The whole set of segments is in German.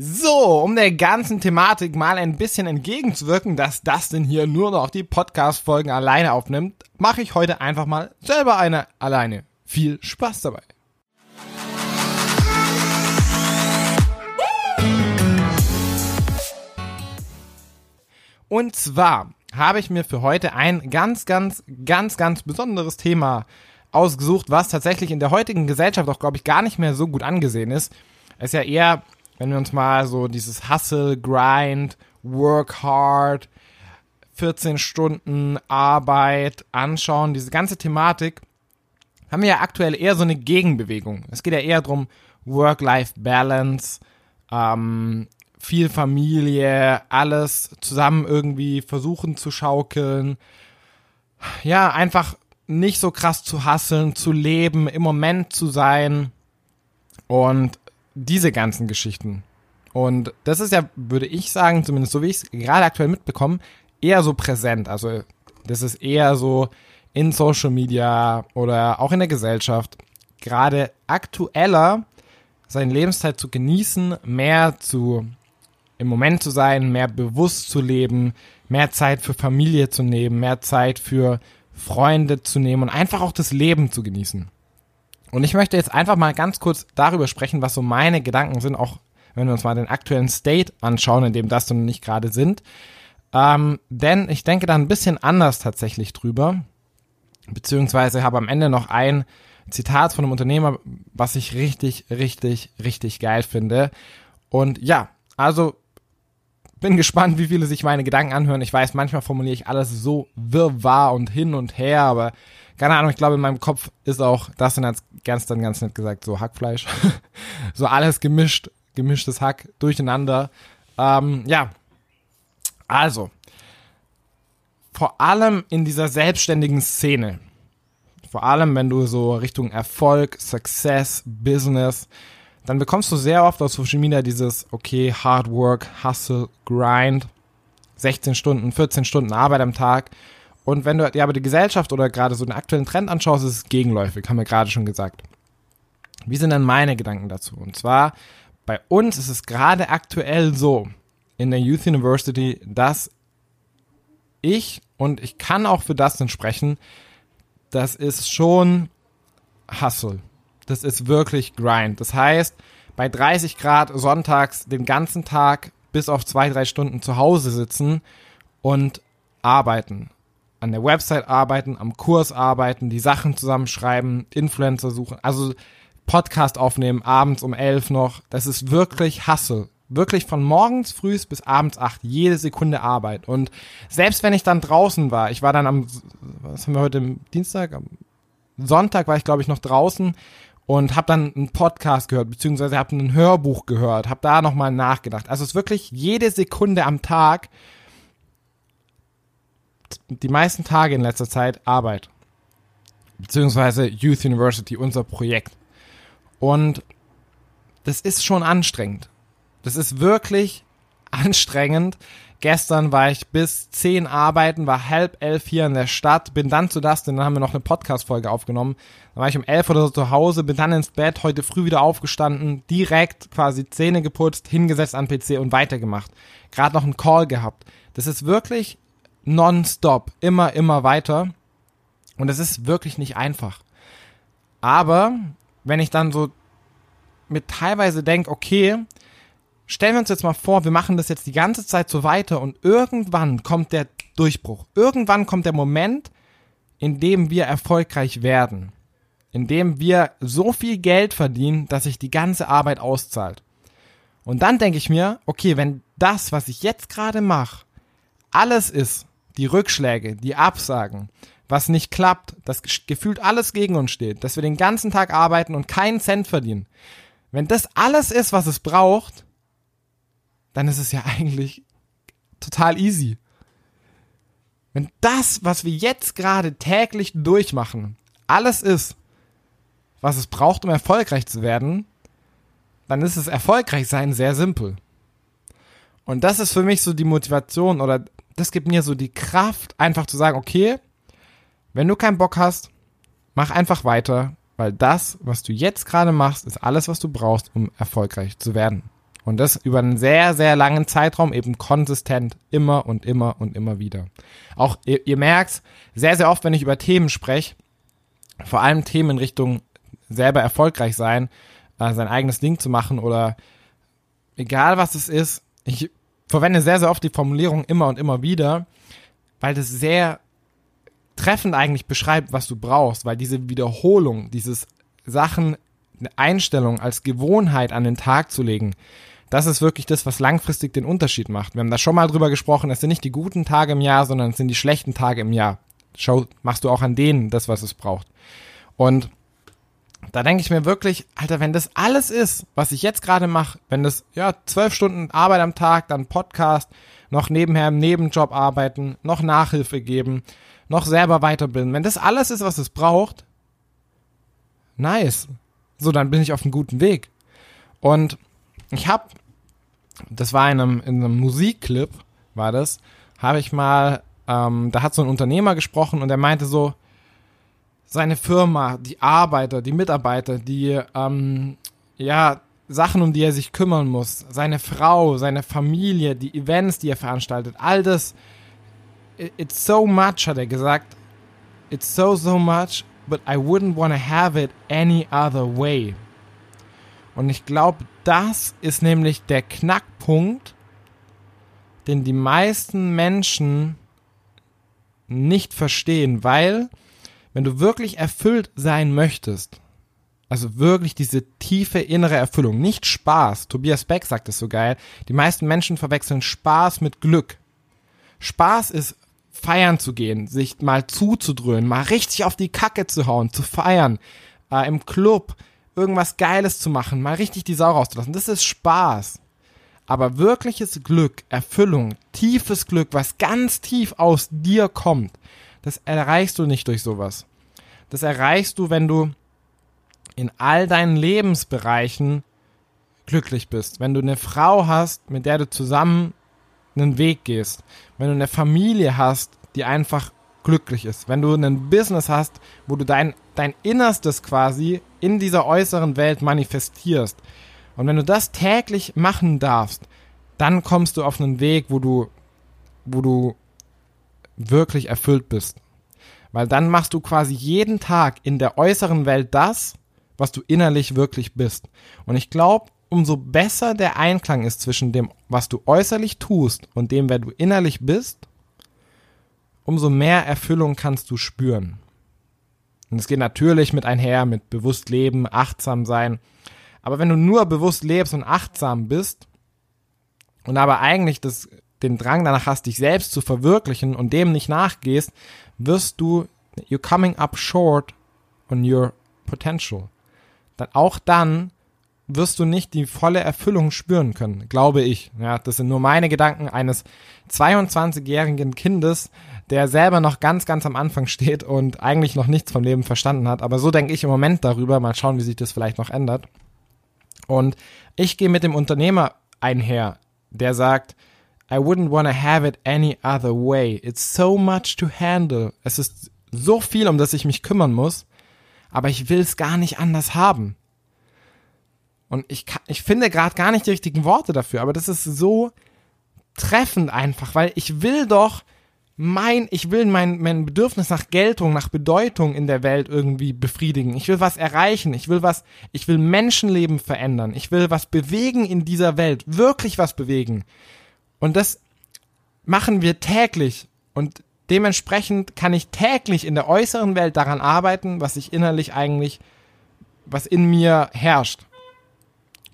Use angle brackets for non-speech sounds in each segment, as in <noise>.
So, um der ganzen Thematik mal ein bisschen entgegenzuwirken, dass Dustin hier nur noch die Podcast-Folgen alleine aufnimmt, mache ich heute einfach mal selber eine alleine. Viel Spaß dabei. Und zwar habe ich mir für heute ein ganz, ganz, ganz, ganz besonderes Thema ausgesucht, was tatsächlich in der heutigen Gesellschaft auch, glaube ich, gar nicht mehr so gut angesehen ist. Es ist ja eher wenn wir uns mal so dieses Hustle, Grind, Work Hard, 14 Stunden Arbeit anschauen, diese ganze Thematik, haben wir ja aktuell eher so eine Gegenbewegung. Es geht ja eher darum, Work-Life-Balance, ähm, viel Familie, alles zusammen irgendwie versuchen zu schaukeln. Ja, einfach nicht so krass zu hasseln, zu leben, im Moment zu sein. Und diese ganzen Geschichten. Und das ist ja, würde ich sagen, zumindest so wie ich es gerade aktuell mitbekomme, eher so präsent. Also das ist eher so in Social Media oder auch in der Gesellschaft gerade aktueller seine Lebenszeit zu genießen, mehr zu im Moment zu sein, mehr bewusst zu leben, mehr Zeit für Familie zu nehmen, mehr Zeit für Freunde zu nehmen und einfach auch das Leben zu genießen. Und ich möchte jetzt einfach mal ganz kurz darüber sprechen, was so meine Gedanken sind, auch wenn wir uns mal den aktuellen State anschauen, in dem das und nicht gerade sind. Ähm, denn ich denke da ein bisschen anders tatsächlich drüber. Beziehungsweise habe am Ende noch ein Zitat von einem Unternehmer, was ich richtig, richtig, richtig geil finde. Und ja, also bin gespannt, wie viele sich meine Gedanken anhören. Ich weiß, manchmal formuliere ich alles so wirrwarr und hin und her, aber keine Ahnung, ich glaube, in meinem Kopf ist auch, das hat ganz dann ganz nett gesagt, so Hackfleisch. <laughs> so alles gemischt, gemischtes Hack durcheinander. Ähm, ja. Also. Vor allem in dieser selbstständigen Szene. Vor allem, wenn du so Richtung Erfolg, Success, Business, dann bekommst du sehr oft auf Social Media dieses, okay, Hard Work, Hustle, Grind, 16 Stunden, 14 Stunden Arbeit am Tag und wenn du dir aber die Gesellschaft oder gerade so den aktuellen Trend anschaust, ist es gegenläufig, haben wir gerade schon gesagt. Wie sind dann meine Gedanken dazu? Und zwar, bei uns ist es gerade aktuell so, in der Youth University, dass ich, und ich kann auch für das dann sprechen, das ist schon Hustle. Das ist wirklich Grind. Das heißt, bei 30 Grad sonntags den ganzen Tag bis auf zwei, drei Stunden zu Hause sitzen und arbeiten an der Website arbeiten, am Kurs arbeiten, die Sachen zusammenschreiben, Influencer suchen, also Podcast aufnehmen, abends um elf noch. Das ist wirklich Hassel. Wirklich von morgens frühs bis abends acht, jede Sekunde Arbeit. Und selbst wenn ich dann draußen war, ich war dann am, was haben wir heute, Dienstag? Am Sonntag war ich, glaube ich, noch draußen und habe dann einen Podcast gehört, beziehungsweise habe ein Hörbuch gehört, habe da nochmal nachgedacht. Also es ist wirklich jede Sekunde am Tag die meisten Tage in letzter Zeit Arbeit. Beziehungsweise Youth University, unser Projekt. Und das ist schon anstrengend. Das ist wirklich <laughs> anstrengend. Gestern war ich bis zehn arbeiten, war halb elf hier in der Stadt, bin dann zu das, dann haben wir noch eine Podcast-Folge aufgenommen. Dann war ich um elf oder so zu Hause, bin dann ins Bett, heute früh wieder aufgestanden, direkt quasi Zähne geputzt, hingesetzt an PC und weitergemacht. Gerade noch einen Call gehabt. Das ist wirklich nonstop, immer, immer weiter. Und es ist wirklich nicht einfach. Aber wenn ich dann so mit teilweise denke, okay, stellen wir uns jetzt mal vor, wir machen das jetzt die ganze Zeit so weiter und irgendwann kommt der Durchbruch. Irgendwann kommt der Moment, in dem wir erfolgreich werden. In dem wir so viel Geld verdienen, dass sich die ganze Arbeit auszahlt. Und dann denke ich mir, okay, wenn das, was ich jetzt gerade mache, alles ist, die Rückschläge, die Absagen, was nicht klappt, dass gefühlt alles gegen uns steht, dass wir den ganzen Tag arbeiten und keinen Cent verdienen. Wenn das alles ist, was es braucht, dann ist es ja eigentlich total easy. Wenn das, was wir jetzt gerade täglich durchmachen, alles ist, was es braucht, um erfolgreich zu werden, dann ist es erfolgreich sein sehr simpel. Und das ist für mich so die Motivation oder das gibt mir so die Kraft, einfach zu sagen, okay, wenn du keinen Bock hast, mach einfach weiter, weil das, was du jetzt gerade machst, ist alles, was du brauchst, um erfolgreich zu werden. Und das über einen sehr, sehr langen Zeitraum, eben konsistent, immer und immer und immer wieder. Auch ihr, ihr merkt sehr, sehr oft, wenn ich über Themen spreche, vor allem Themen in Richtung selber erfolgreich sein, äh, sein eigenes Ding zu machen oder egal was es ist, ich verwende sehr, sehr oft die Formulierung immer und immer wieder, weil das sehr treffend eigentlich beschreibt, was du brauchst, weil diese Wiederholung, dieses Sachen, eine Einstellung als Gewohnheit an den Tag zu legen, das ist wirklich das, was langfristig den Unterschied macht. Wir haben da schon mal drüber gesprochen, es sind nicht die guten Tage im Jahr, sondern es sind die schlechten Tage im Jahr. Schau, machst du auch an denen das, was es braucht. Und da denke ich mir wirklich, Alter, wenn das alles ist, was ich jetzt gerade mache, wenn das, ja, zwölf Stunden Arbeit am Tag, dann Podcast, noch nebenher im Nebenjob arbeiten, noch Nachhilfe geben, noch selber weiterbilden, wenn das alles ist, was es braucht, nice. So, dann bin ich auf einem guten Weg. Und ich habe, das war in einem, in einem Musikclip, war das, habe ich mal, ähm, da hat so ein Unternehmer gesprochen und er meinte so, seine Firma, die Arbeiter, die Mitarbeiter, die, ähm, ja, Sachen, um die er sich kümmern muss, seine Frau, seine Familie, die Events, die er veranstaltet, all das, it's so much, hat er gesagt, it's so, so much, but I wouldn't want to have it any other way. Und ich glaube, das ist nämlich der Knackpunkt, den die meisten Menschen nicht verstehen, weil wenn du wirklich erfüllt sein möchtest, also wirklich diese tiefe innere Erfüllung, nicht Spaß. Tobias Beck sagt es so geil. Die meisten Menschen verwechseln Spaß mit Glück. Spaß ist feiern zu gehen, sich mal zuzudröhnen, mal richtig auf die Kacke zu hauen, zu feiern, äh, im Club, irgendwas Geiles zu machen, mal richtig die Sau rauszulassen. Das ist Spaß. Aber wirkliches Glück, Erfüllung, tiefes Glück, was ganz tief aus dir kommt, das erreichst du nicht durch sowas. Das erreichst du, wenn du in all deinen Lebensbereichen glücklich bist. Wenn du eine Frau hast, mit der du zusammen einen Weg gehst. Wenn du eine Familie hast, die einfach glücklich ist. Wenn du ein Business hast, wo du dein, dein Innerstes quasi in dieser äußeren Welt manifestierst. Und wenn du das täglich machen darfst, dann kommst du auf einen Weg, wo du, wo du wirklich erfüllt bist. Weil dann machst du quasi jeden Tag in der äußeren Welt das, was du innerlich wirklich bist. Und ich glaube, umso besser der Einklang ist zwischen dem, was du äußerlich tust und dem, wer du innerlich bist, umso mehr Erfüllung kannst du spüren. Und es geht natürlich mit einher, mit bewusst leben, achtsam sein. Aber wenn du nur bewusst lebst und achtsam bist und aber eigentlich das, den Drang danach hast, dich selbst zu verwirklichen und dem nicht nachgehst, wirst du, you're coming up short on your potential. Dann auch dann wirst du nicht die volle Erfüllung spüren können, glaube ich. Ja, das sind nur meine Gedanken eines 22-jährigen Kindes, der selber noch ganz, ganz am Anfang steht und eigentlich noch nichts vom Leben verstanden hat. Aber so denke ich im Moment darüber. Mal schauen, wie sich das vielleicht noch ändert. Und ich gehe mit dem Unternehmer einher, der sagt, I wouldn't want to have it any other way. It's so much to handle. Es ist so viel, um das ich mich kümmern muss, aber ich will es gar nicht anders haben. Und ich, ich finde gerade gar nicht die richtigen Worte dafür, aber das ist so treffend einfach, weil ich will doch mein, ich will mein, mein Bedürfnis nach Geltung, nach Bedeutung in der Welt irgendwie befriedigen. Ich will was erreichen. Ich will was, ich will Menschenleben verändern. Ich will was bewegen in dieser Welt. Wirklich was bewegen. Und das machen wir täglich. Und dementsprechend kann ich täglich in der äußeren Welt daran arbeiten, was ich innerlich eigentlich, was in mir herrscht.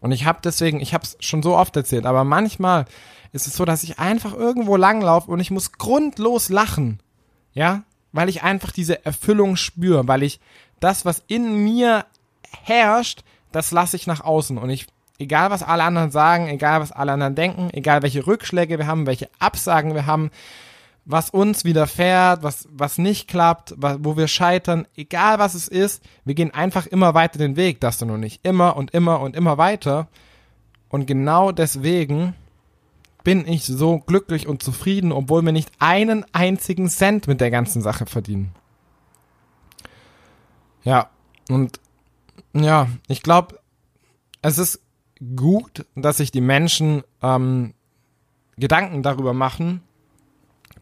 Und ich habe deswegen, ich habe es schon so oft erzählt, aber manchmal ist es so, dass ich einfach irgendwo langlaufe und ich muss grundlos lachen. Ja? Weil ich einfach diese Erfüllung spüre, weil ich das, was in mir herrscht, das lasse ich nach außen. Und ich, egal was alle anderen sagen, egal was alle anderen denken, egal welche Rückschläge wir haben, welche Absagen wir haben, was uns widerfährt, was, was nicht klappt, wo wir scheitern, egal was es ist, wir gehen einfach immer weiter den Weg, das du noch nicht. Immer und immer und immer weiter. Und genau deswegen bin ich so glücklich und zufrieden, obwohl wir nicht einen einzigen Cent mit der ganzen Sache verdienen. Ja, und ja, ich glaube, es ist gut, dass sich die Menschen ähm, Gedanken darüber machen,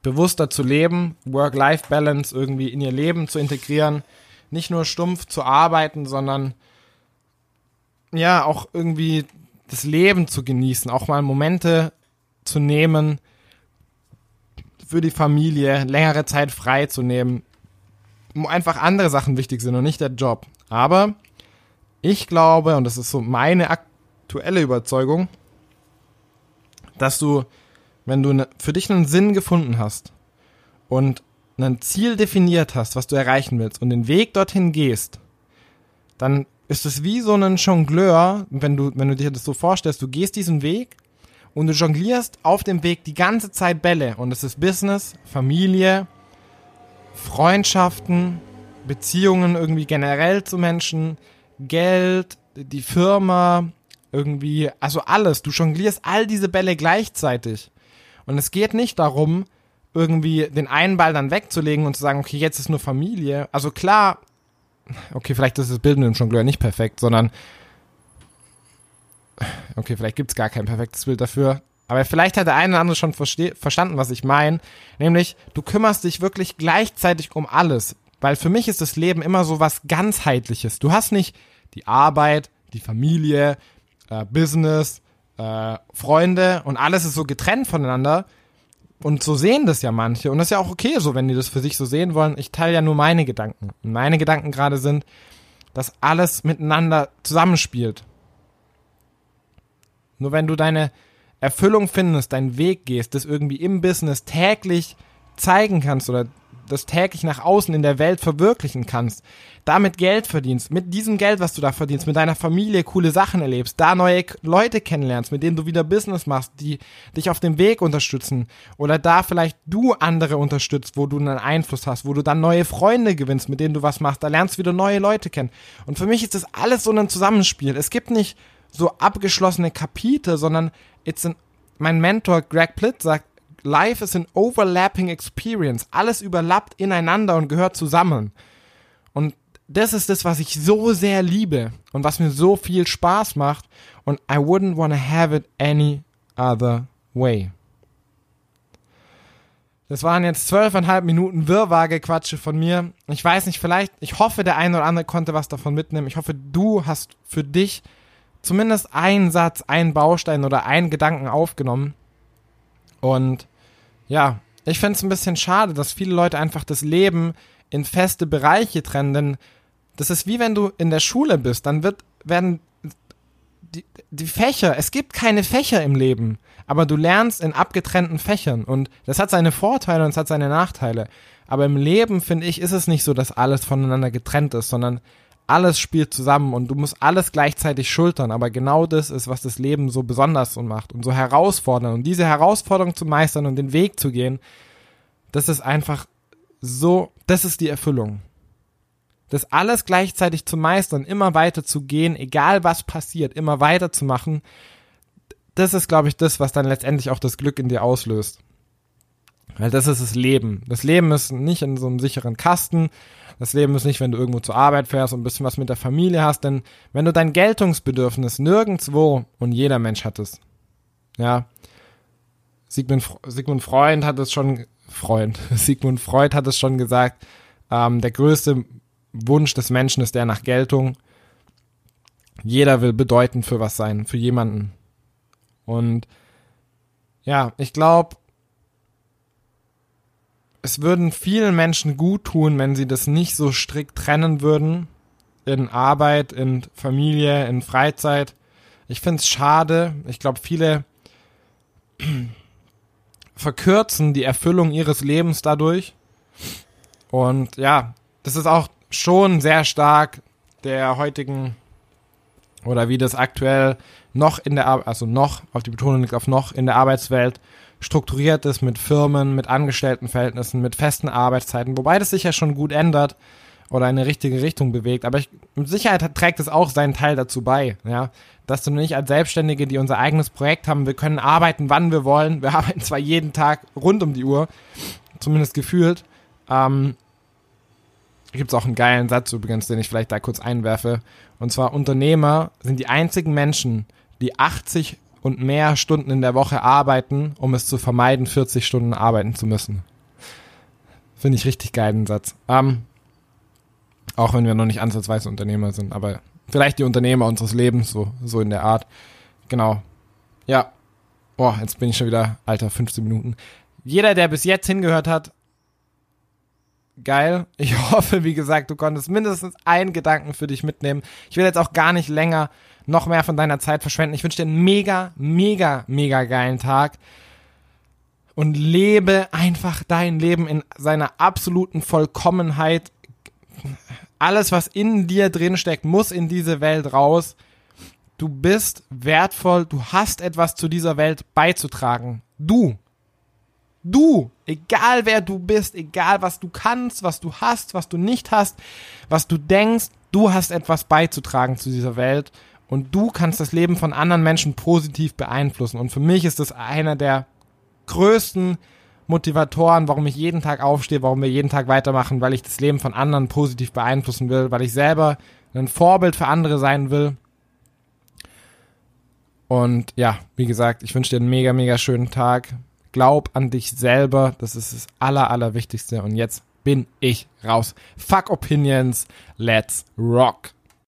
bewusster zu leben, Work-Life-Balance irgendwie in ihr Leben zu integrieren, nicht nur stumpf zu arbeiten, sondern ja auch irgendwie das Leben zu genießen, auch mal Momente zu nehmen für die Familie, längere Zeit frei zu nehmen, wo einfach andere Sachen wichtig sind und nicht der Job. Aber ich glaube, und das ist so meine aktuelle Überzeugung, dass du, wenn du ne, für dich einen Sinn gefunden hast und ein Ziel definiert hast, was du erreichen willst und den Weg dorthin gehst, dann ist es wie so ein Jongleur, wenn du, wenn du dir das so vorstellst, du gehst diesen Weg und du jonglierst auf dem Weg die ganze Zeit Bälle und es ist Business, Familie, Freundschaften, Beziehungen irgendwie generell zu Menschen, Geld, die Firma, irgendwie, also alles. Du jonglierst all diese Bälle gleichzeitig. Und es geht nicht darum, irgendwie den einen Ball dann wegzulegen und zu sagen, okay, jetzt ist nur Familie. Also klar, okay, vielleicht ist das Bild mit dem Jongleur nicht perfekt, sondern okay, vielleicht gibt's gar kein perfektes Bild dafür. Aber vielleicht hat der eine oder andere schon verstanden, was ich meine. Nämlich, du kümmerst dich wirklich gleichzeitig um alles. Weil für mich ist das Leben immer so was ganzheitliches. Du hast nicht die Arbeit, die Familie, äh, Business, äh, Freunde und alles ist so getrennt voneinander. Und so sehen das ja manche. Und das ist ja auch okay so, wenn die das für sich so sehen wollen. Ich teile ja nur meine Gedanken. Und meine Gedanken gerade sind, dass alles miteinander zusammenspielt. Nur wenn du deine Erfüllung findest, deinen Weg gehst, das irgendwie im Business täglich zeigen kannst oder das täglich nach außen in der Welt verwirklichen kannst, damit Geld verdienst, mit diesem Geld, was du da verdienst, mit deiner Familie coole Sachen erlebst, da neue Leute kennenlernst, mit denen du wieder Business machst, die dich auf dem Weg unterstützen oder da vielleicht du andere unterstützt, wo du einen Einfluss hast, wo du dann neue Freunde gewinnst, mit denen du was machst, da lernst du wieder neue Leute kennen. Und für mich ist das alles so ein Zusammenspiel. Es gibt nicht so abgeschlossene Kapitel, sondern it's an, mein Mentor Greg Plitt sagt, Life is an overlapping experience. Alles überlappt ineinander und gehört zusammen. Und das ist das, was ich so sehr liebe und was mir so viel Spaß macht. Und I wouldn't want to have it any other way. Das waren jetzt zwölfeinhalb Minuten Wirrwarr-Gequatsche von mir. Ich weiß nicht, vielleicht, ich hoffe, der eine oder andere konnte was davon mitnehmen. Ich hoffe, du hast für dich zumindest einen Satz, einen Baustein oder einen Gedanken aufgenommen. Und ja, ich fände es ein bisschen schade, dass viele Leute einfach das Leben in feste Bereiche trennen, denn das ist wie wenn du in der Schule bist, dann wird, werden die, die Fächer, es gibt keine Fächer im Leben, aber du lernst in abgetrennten Fächern und das hat seine Vorteile und es hat seine Nachteile. Aber im Leben, finde ich, ist es nicht so, dass alles voneinander getrennt ist, sondern alles spielt zusammen und du musst alles gleichzeitig schultern, aber genau das ist, was das Leben so besonders und macht und so herausfordernd. Und diese Herausforderung zu meistern und den Weg zu gehen, das ist einfach so, das ist die Erfüllung. Das alles gleichzeitig zu meistern, immer weiter zu gehen, egal was passiert, immer weiter zu machen, das ist, glaube ich, das, was dann letztendlich auch das Glück in dir auslöst. Weil das ist das Leben. Das Leben ist nicht in so einem sicheren Kasten. Das Leben ist nicht, wenn du irgendwo zur Arbeit fährst und ein bisschen was mit der Familie hast, denn wenn du dein Geltungsbedürfnis nirgendwo und jeder Mensch hat es. Ja. Sigmund, Sigmund Freund hat es schon, Freund, <laughs> Sigmund Freud hat es schon gesagt, ähm, der größte Wunsch des Menschen ist der nach Geltung. Jeder will bedeutend für was sein, für jemanden. Und ja, ich glaube, es würden vielen Menschen gut tun, wenn sie das nicht so strikt trennen würden. In Arbeit, in Familie, in Freizeit. Ich finde es schade. Ich glaube, viele <clears throat> verkürzen die Erfüllung ihres Lebens dadurch. Und ja, das ist auch schon sehr stark der heutigen oder wie das aktuell noch in der also noch auf die Betonung liegt auf noch in der Arbeitswelt strukturiert ist mit Firmen, mit Angestelltenverhältnissen, mit festen Arbeitszeiten, wobei das sich ja schon gut ändert oder in eine richtige Richtung bewegt. Aber ich, mit Sicherheit trägt es auch seinen Teil dazu bei, ja, dass du nicht als Selbstständige, die unser eigenes Projekt haben, wir können arbeiten, wann wir wollen. Wir <laughs> arbeiten zwar jeden Tag rund um die Uhr, zumindest gefühlt. Ähm, Gibt es auch einen geilen Satz übrigens, den ich vielleicht da kurz einwerfe. Und zwar Unternehmer sind die einzigen Menschen, die 80 und mehr Stunden in der Woche arbeiten, um es zu vermeiden, 40 Stunden arbeiten zu müssen. Finde ich richtig geilen Satz. Ähm, auch wenn wir noch nicht ansatzweise Unternehmer sind, aber vielleicht die Unternehmer unseres Lebens, so, so in der Art. Genau. Ja. Boah, jetzt bin ich schon wieder, alter, 15 Minuten. Jeder, der bis jetzt hingehört hat, geil. Ich <laughs> hoffe, wie gesagt, du konntest mindestens einen Gedanken für dich mitnehmen. Ich will jetzt auch gar nicht länger noch mehr von deiner Zeit verschwenden. Ich wünsche dir einen mega, mega, mega geilen Tag und lebe einfach dein Leben in seiner absoluten Vollkommenheit. Alles, was in dir drin steckt, muss in diese Welt raus. Du bist wertvoll, du hast etwas zu dieser Welt beizutragen. Du. Du, egal wer du bist, egal was du kannst, was du hast, was du nicht hast, was du denkst, du hast etwas beizutragen zu dieser Welt und du kannst das Leben von anderen Menschen positiv beeinflussen. Und für mich ist das einer der größten Motivatoren, warum ich jeden Tag aufstehe, warum wir jeden Tag weitermachen, weil ich das Leben von anderen positiv beeinflussen will, weil ich selber ein Vorbild für andere sein will. Und ja, wie gesagt, ich wünsche dir einen mega, mega schönen Tag. Glaub an dich selber, das ist das Aller, Allerwichtigste. Und jetzt bin ich raus. Fuck Opinions, let's rock.